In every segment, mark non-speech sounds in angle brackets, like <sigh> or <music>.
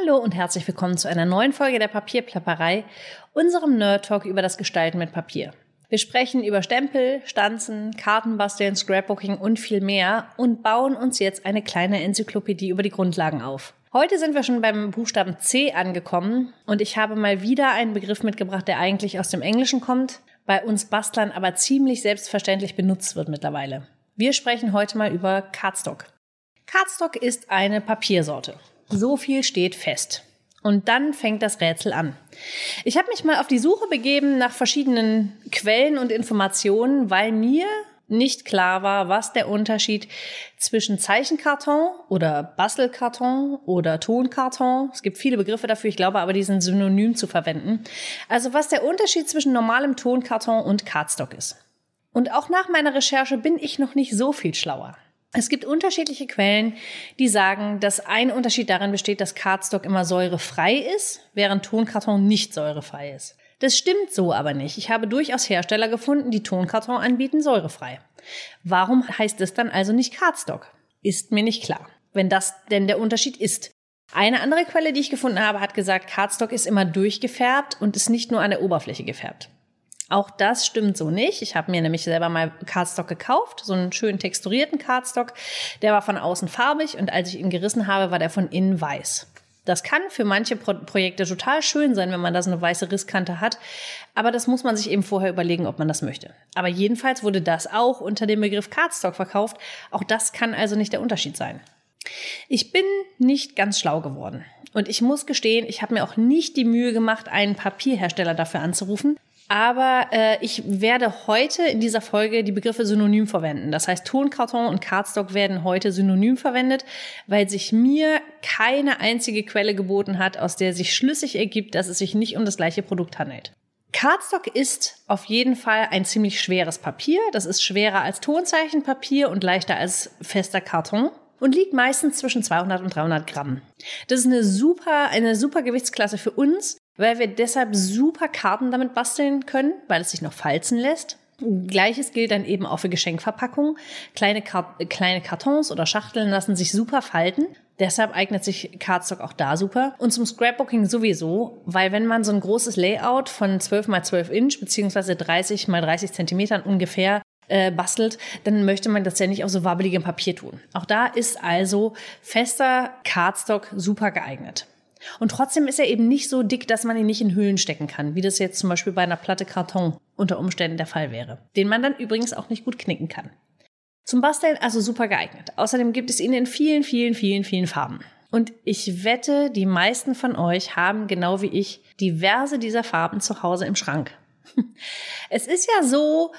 Hallo und herzlich willkommen zu einer neuen Folge der Papierplapperei, unserem Nerd Talk über das Gestalten mit Papier. Wir sprechen über Stempel, Stanzen, Kartenbasteln, Scrapbooking und viel mehr und bauen uns jetzt eine kleine Enzyklopädie über die Grundlagen auf. Heute sind wir schon beim Buchstaben C angekommen und ich habe mal wieder einen Begriff mitgebracht, der eigentlich aus dem Englischen kommt, bei uns Bastlern aber ziemlich selbstverständlich benutzt wird mittlerweile. Wir sprechen heute mal über Cardstock. Cardstock ist eine Papiersorte. So viel steht fest. Und dann fängt das Rätsel an. Ich habe mich mal auf die Suche begeben nach verschiedenen Quellen und Informationen, weil mir nicht klar war, was der Unterschied zwischen Zeichenkarton oder Bastelkarton oder Tonkarton, es gibt viele Begriffe dafür, ich glaube aber, die sind synonym zu verwenden. Also was der Unterschied zwischen normalem Tonkarton und Cardstock ist. Und auch nach meiner Recherche bin ich noch nicht so viel schlauer. Es gibt unterschiedliche Quellen, die sagen, dass ein Unterschied darin besteht, dass Cardstock immer säurefrei ist, während Tonkarton nicht säurefrei ist. Das stimmt so aber nicht. Ich habe durchaus Hersteller gefunden, die Tonkarton anbieten, säurefrei. Warum heißt es dann also nicht Cardstock? Ist mir nicht klar. Wenn das denn der Unterschied ist. Eine andere Quelle, die ich gefunden habe, hat gesagt, Cardstock ist immer durchgefärbt und ist nicht nur an der Oberfläche gefärbt. Auch das stimmt so nicht. Ich habe mir nämlich selber mal Cardstock gekauft, so einen schönen texturierten Cardstock. Der war von außen farbig und als ich ihn gerissen habe, war der von innen weiß. Das kann für manche Pro Projekte total schön sein, wenn man da so eine weiße Risskante hat. Aber das muss man sich eben vorher überlegen, ob man das möchte. Aber jedenfalls wurde das auch unter dem Begriff Cardstock verkauft. Auch das kann also nicht der Unterschied sein. Ich bin nicht ganz schlau geworden. Und ich muss gestehen, ich habe mir auch nicht die Mühe gemacht, einen Papierhersteller dafür anzurufen. Aber äh, ich werde heute in dieser Folge die Begriffe synonym verwenden. Das heißt, Tonkarton und Cardstock werden heute synonym verwendet, weil sich mir keine einzige Quelle geboten hat, aus der sich schlüssig ergibt, dass es sich nicht um das gleiche Produkt handelt. Cardstock ist auf jeden Fall ein ziemlich schweres Papier. Das ist schwerer als Tonzeichenpapier und leichter als fester Karton und liegt meistens zwischen 200 und 300 Gramm. Das ist eine super, eine super Gewichtsklasse für uns, weil wir deshalb super Karten damit basteln können, weil es sich noch falzen lässt. Gleiches gilt dann eben auch für Geschenkverpackungen. Kleine, Kart kleine Kartons oder Schachteln lassen sich super falten. Deshalb eignet sich Cardstock auch da super. Und zum Scrapbooking sowieso, weil wenn man so ein großes Layout von 12 mal 12 Inch beziehungsweise 30 mal 30 Zentimetern ungefähr äh, bastelt, dann möchte man das ja nicht auf so wabbeligem Papier tun. Auch da ist also fester Cardstock super geeignet. Und trotzdem ist er eben nicht so dick, dass man ihn nicht in Hüllen stecken kann, wie das jetzt zum Beispiel bei einer Platte Karton unter Umständen der Fall wäre, den man dann übrigens auch nicht gut knicken kann. Zum Basteln also super geeignet. Außerdem gibt es ihn in vielen, vielen, vielen, vielen Farben. Und ich wette, die meisten von euch haben genau wie ich diverse dieser Farben zu Hause im Schrank. <laughs> Es ist ja so,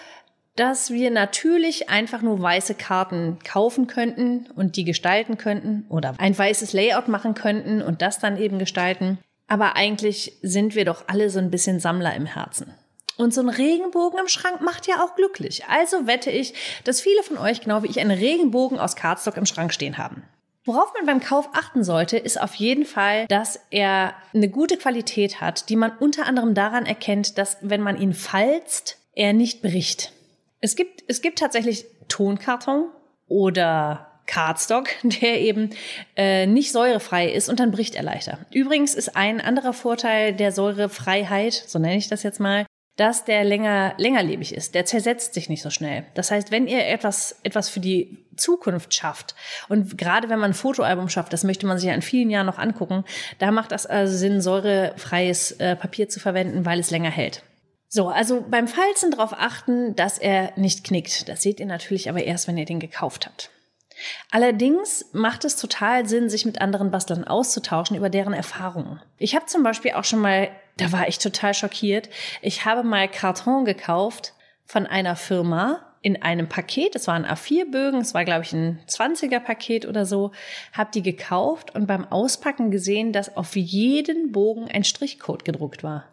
dass wir natürlich einfach nur weiße Karten kaufen könnten und die gestalten könnten oder ein weißes Layout machen könnten und das dann eben gestalten. Aber eigentlich sind wir doch alle so ein bisschen Sammler im Herzen. Und so ein Regenbogen im Schrank macht ja auch glücklich. Also wette ich, dass viele von euch genau wie ich einen Regenbogen aus Cardstock im Schrank stehen haben. Worauf man beim Kauf achten sollte, ist auf jeden Fall, dass er eine gute Qualität hat, die man unter anderem daran erkennt, dass wenn man ihn falzt, er nicht bricht. Es gibt, es gibt tatsächlich Tonkarton oder Cardstock, <laughs> der eben äh, nicht säurefrei ist und dann bricht er leichter. Übrigens ist ein anderer Vorteil der Säurefreiheit, so nenne ich das jetzt mal, dass der länger längerlebig ist. Der zersetzt sich nicht so schnell. Das heißt, wenn ihr etwas etwas für die Zukunft schafft und gerade wenn man ein Fotoalbum schafft, das möchte man sich ja in vielen Jahren noch angucken, da macht das also Sinn, säurefreies äh, Papier zu verwenden, weil es länger hält. So, also beim Falzen darauf achten, dass er nicht knickt. Das seht ihr natürlich aber erst, wenn ihr den gekauft habt. Allerdings macht es total Sinn, sich mit anderen Bastlern auszutauschen über deren Erfahrungen. Ich habe zum Beispiel auch schon mal, da war ich total schockiert, ich habe mal Karton gekauft von einer Firma in einem Paket, es waren A4-Bögen, es war glaube ich ein 20er-Paket oder so, habe die gekauft und beim Auspacken gesehen, dass auf jeden Bogen ein Strichcode gedruckt war.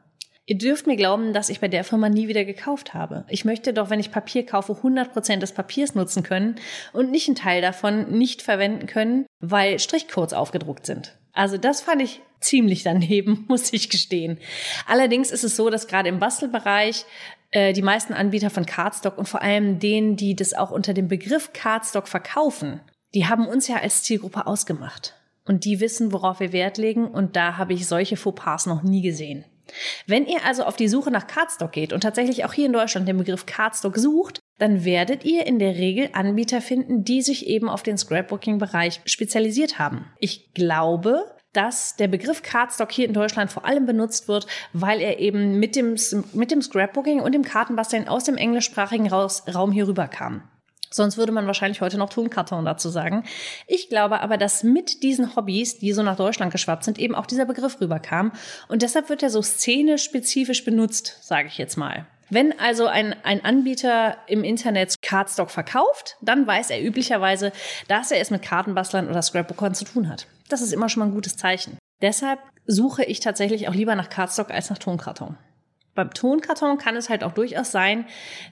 Ihr dürft mir glauben, dass ich bei der Firma nie wieder gekauft habe. Ich möchte doch, wenn ich Papier kaufe, 100% des Papiers nutzen können und nicht einen Teil davon nicht verwenden können, weil Strichcodes aufgedruckt sind. Also das fand ich ziemlich daneben, <laughs> muss ich gestehen. Allerdings ist es so, dass gerade im Bastelbereich äh, die meisten Anbieter von Cardstock und vor allem denen, die das auch unter dem Begriff Cardstock verkaufen, die haben uns ja als Zielgruppe ausgemacht. und die wissen, worauf wir Wert legen und da habe ich solche Fauxpas noch nie gesehen. Wenn ihr also auf die Suche nach Cardstock geht und tatsächlich auch hier in Deutschland den Begriff Cardstock sucht, dann werdet ihr in der Regel Anbieter finden, die sich eben auf den Scrapbooking-Bereich spezialisiert haben. Ich glaube, dass der Begriff Cardstock hier in Deutschland vor allem benutzt wird, weil er eben mit dem, mit dem Scrapbooking und dem Kartenbasteln aus dem englischsprachigen Raum hier rüberkam. Sonst würde man wahrscheinlich heute noch Tonkarton dazu sagen. Ich glaube aber, dass mit diesen Hobbys, die so nach Deutschland geschwappt sind, eben auch dieser Begriff rüberkam. Und deshalb wird er so szenespezifisch benutzt, sage ich jetzt mal. Wenn also ein, ein Anbieter im Internet Cardstock verkauft, dann weiß er üblicherweise, dass er es mit Kartenbastlern oder Scrapbookern zu tun hat. Das ist immer schon mal ein gutes Zeichen. Deshalb suche ich tatsächlich auch lieber nach Cardstock als nach Tonkarton. Beim Tonkarton kann es halt auch durchaus sein,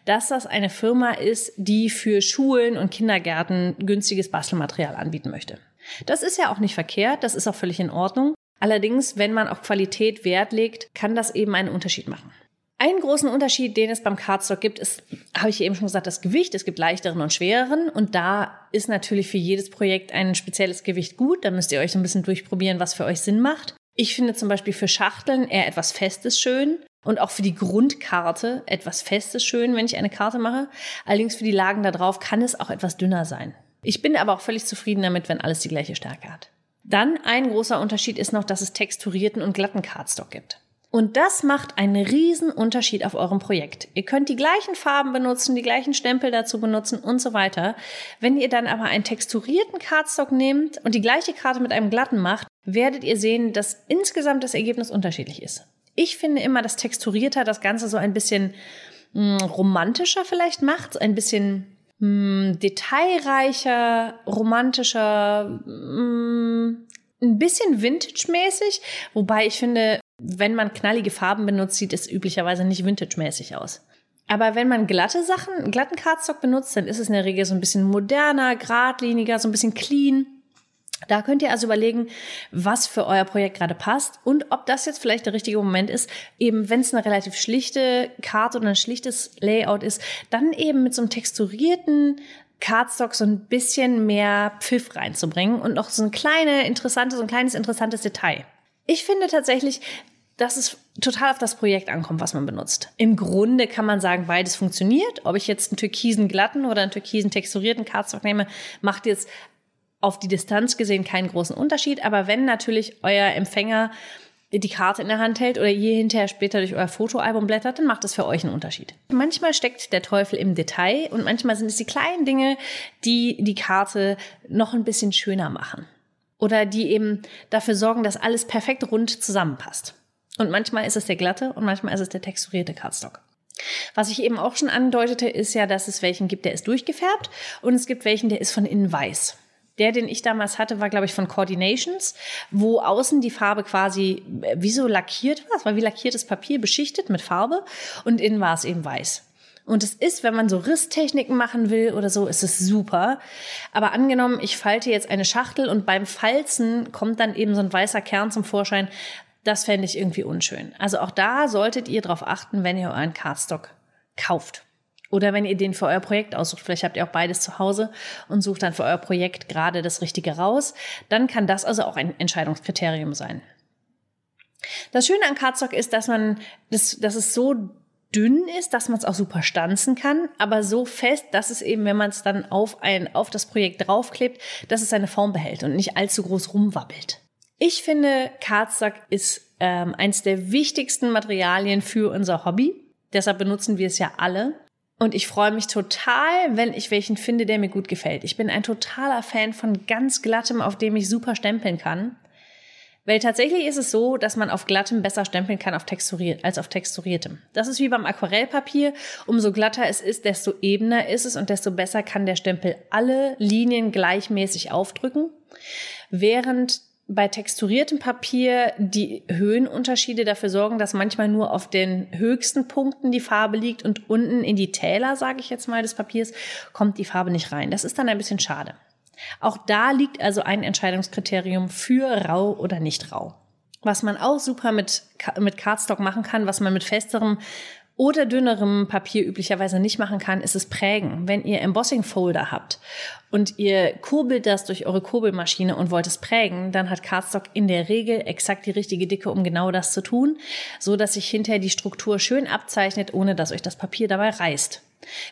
dass das eine Firma ist, die für Schulen und Kindergärten günstiges Bastelmaterial anbieten möchte. Das ist ja auch nicht verkehrt, das ist auch völlig in Ordnung. Allerdings, wenn man auf Qualität Wert legt, kann das eben einen Unterschied machen. Einen großen Unterschied, den es beim Cardstock gibt, ist, habe ich eben schon gesagt, das Gewicht. Es gibt leichteren und schwereren. Und da ist natürlich für jedes Projekt ein spezielles Gewicht gut. Da müsst ihr euch so ein bisschen durchprobieren, was für euch Sinn macht. Ich finde zum Beispiel für Schachteln eher etwas Festes schön. Und auch für die Grundkarte etwas Festes schön, wenn ich eine Karte mache. Allerdings für die Lagen da drauf kann es auch etwas dünner sein. Ich bin aber auch völlig zufrieden damit, wenn alles die gleiche Stärke hat. Dann ein großer Unterschied ist noch, dass es texturierten und glatten Cardstock gibt. Und das macht einen riesen Unterschied auf eurem Projekt. Ihr könnt die gleichen Farben benutzen, die gleichen Stempel dazu benutzen und so weiter. Wenn ihr dann aber einen texturierten Cardstock nehmt und die gleiche Karte mit einem glatten macht, werdet ihr sehen, dass insgesamt das Ergebnis unterschiedlich ist. Ich finde immer, dass texturierter das Ganze so ein bisschen mh, hm, romantischer vielleicht macht, ein bisschen mh, hm, detailreicher, romantischer, mh, hm, ein bisschen vintage-mäßig, wobei ich finde, wenn man knallige Farben benutzt, sieht es üblicherweise nicht vintage-mäßig aus. Aber wenn man glatte Sachen, glatten Cardstock benutzt, dann ist es in der Regel so ein bisschen moderner, geradliniger, so ein bisschen clean. Da könnt ihr also überlegen, was für euer Projekt gerade passt und ob das jetzt vielleicht der richtige Moment ist, eben wenn es eine relativ schlichte Karte oder ein schlichtes Layout ist, dann eben mit so einem texturierten Cardstock so ein bisschen mehr Pfiff reinzubringen und noch so ein kleine interessante, so ein kleines interessantes Detail. Ich finde tatsächlich, dass es total auf das Projekt ankommt, was man benutzt. Im Grunde kann man sagen, beides funktioniert. Ob ich jetzt einen türkisen glatten oder einen türkisen texturierten Cardstock nehme, macht jetzt auf die Distanz gesehen keinen großen Unterschied. Aber wenn natürlich euer Empfänger die Karte in der Hand hält oder ihr hinterher später durch euer Fotoalbum blättert, dann macht das für euch einen Unterschied. Manchmal steckt der Teufel im Detail und manchmal sind es die kleinen Dinge, die die Karte noch ein bisschen schöner machen oder die eben dafür sorgen, dass alles perfekt rund zusammenpasst. Und manchmal ist es der glatte und manchmal ist es der texturierte Cardstock. Was ich eben auch schon andeutete, ist ja, dass es welchen gibt, der ist durchgefärbt und es gibt welchen, der ist von innen weiß. Der, den ich damals hatte, war, glaube ich, von Coordinations, wo außen die Farbe quasi äh, wie so lackiert war. Es war wie lackiertes Papier beschichtet mit Farbe und innen war es eben weiß. Und es ist, wenn man so Risstechniken machen will oder so, ist es super. Aber angenommen, ich falte jetzt eine Schachtel und beim Falzen kommt dann eben so ein weißer Kern zum Vorschein. Das fände ich irgendwie unschön. Also auch da solltet ihr darauf achten, wenn ihr euren Cardstock kauft. Oder wenn ihr den für euer Projekt aussucht, vielleicht habt ihr auch beides zu Hause und sucht dann für euer Projekt gerade das Richtige raus, dann kann das also auch ein Entscheidungskriterium sein. Das Schöne an Cardstock ist, dass man, das, dass es so dünn ist, dass man es auch super stanzen kann, aber so fest, dass es eben, wenn man es dann auf ein, auf das Projekt draufklebt, dass es seine Form behält und nicht allzu groß rumwabbelt. Ich finde, Cardstock ist ähm, eins der wichtigsten Materialien für unser Hobby. Deshalb benutzen wir es ja alle. Und ich freue mich total, wenn ich welchen finde, der mir gut gefällt. Ich bin ein totaler Fan von ganz glattem, auf dem ich super stempeln kann. Weil tatsächlich ist es so, dass man auf glattem besser stempeln kann auf texturiert, als auf texturiertem. Das ist wie beim Aquarellpapier. Umso glatter es ist, desto ebener ist es und desto besser kann der Stempel alle Linien gleichmäßig aufdrücken. Während bei texturiertem Papier die Höhenunterschiede dafür sorgen, dass manchmal nur auf den höchsten Punkten die Farbe liegt und unten in die Täler, sage ich jetzt mal, des Papiers kommt die Farbe nicht rein. Das ist dann ein bisschen schade. Auch da liegt also ein Entscheidungskriterium für rau oder nicht rau. Was man auch super mit, mit Cardstock machen kann, was man mit festerem oder dünnerem Papier üblicherweise nicht machen kann, ist es Prägen. Wenn ihr Embossing-Folder habt und ihr kurbelt das durch eure Kurbelmaschine und wollt es prägen, dann hat Cardstock in der Regel exakt die richtige Dicke, um genau das zu tun, so dass sich hinterher die Struktur schön abzeichnet, ohne dass euch das Papier dabei reißt.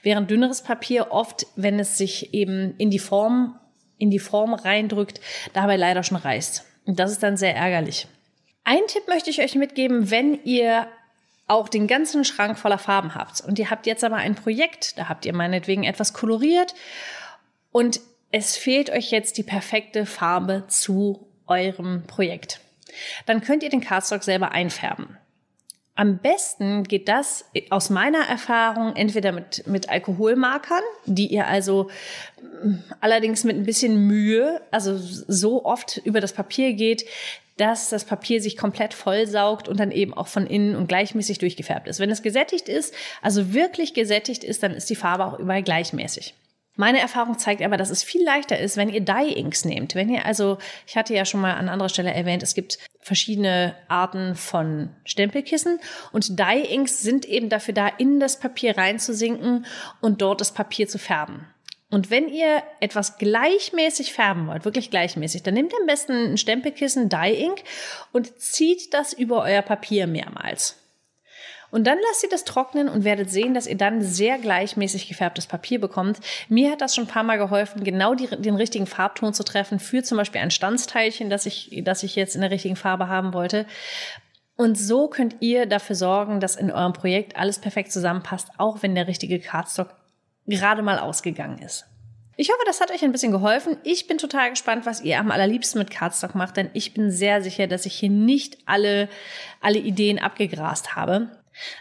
Während dünneres Papier oft, wenn es sich eben in die Form, in die Form reindrückt, dabei leider schon reißt. Und das ist dann sehr ärgerlich. Ein Tipp möchte ich euch mitgeben, wenn ihr auch den ganzen Schrank voller Farben habt und ihr habt jetzt aber ein Projekt, da habt ihr meinetwegen etwas koloriert und es fehlt euch jetzt die perfekte Farbe zu eurem Projekt. Dann könnt ihr den Cardstock selber einfärben. Am besten geht das aus meiner Erfahrung entweder mit, mit Alkoholmarkern, die ihr also mm, allerdings mit ein bisschen Mühe, also so oft über das Papier geht, dass das Papier sich komplett vollsaugt und dann eben auch von innen und gleichmäßig durchgefärbt ist. Wenn es gesättigt ist, also wirklich gesättigt ist, dann ist die Farbe auch überall gleichmäßig. Meine Erfahrung zeigt aber, dass es viel leichter ist, wenn ihr Dye-Inks nehmt. Wenn ihr also, ich hatte ja schon mal an anderer Stelle erwähnt, es gibt verschiedene Arten von Stempelkissen und Dye-Inks sind eben dafür da, in das Papier reinzusinken und dort das Papier zu färben. Und wenn ihr etwas gleichmäßig färben wollt, wirklich gleichmäßig, dann nehmt ihr am besten ein Stempelkissen Dye-Ink und zieht das über euer Papier mehrmals. Und dann lasst ihr das trocknen und werdet sehen, dass ihr dann sehr gleichmäßig gefärbtes Papier bekommt. Mir hat das schon ein paar Mal geholfen, genau die, den richtigen Farbton zu treffen für zum Beispiel ein Stanzteilchen, das ich, das ich jetzt in der richtigen Farbe haben wollte. Und so könnt ihr dafür sorgen, dass in eurem Projekt alles perfekt zusammenpasst, auch wenn der richtige Cardstock gerade mal ausgegangen ist. Ich hoffe, das hat euch ein bisschen geholfen. Ich bin total gespannt, was ihr am allerliebsten mit Cardstock macht, denn ich bin sehr sicher, dass ich hier nicht alle, alle Ideen abgegrast habe.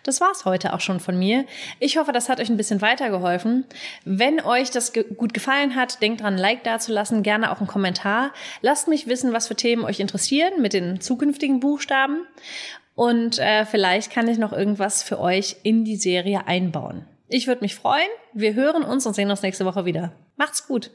Das war's heute auch schon von mir. Ich hoffe, das hat euch ein bisschen weitergeholfen. Wenn euch das ge gut gefallen hat, denkt dran, Like dazulassen, gerne auch einen Kommentar. Lasst mich wissen, was für Themen euch interessieren mit den zukünftigen Buchstaben. Und äh, vielleicht kann ich noch irgendwas für euch in die Serie einbauen. Ich würde mich freuen. Wir hören uns und sehen uns nächste Woche wieder. Macht's gut.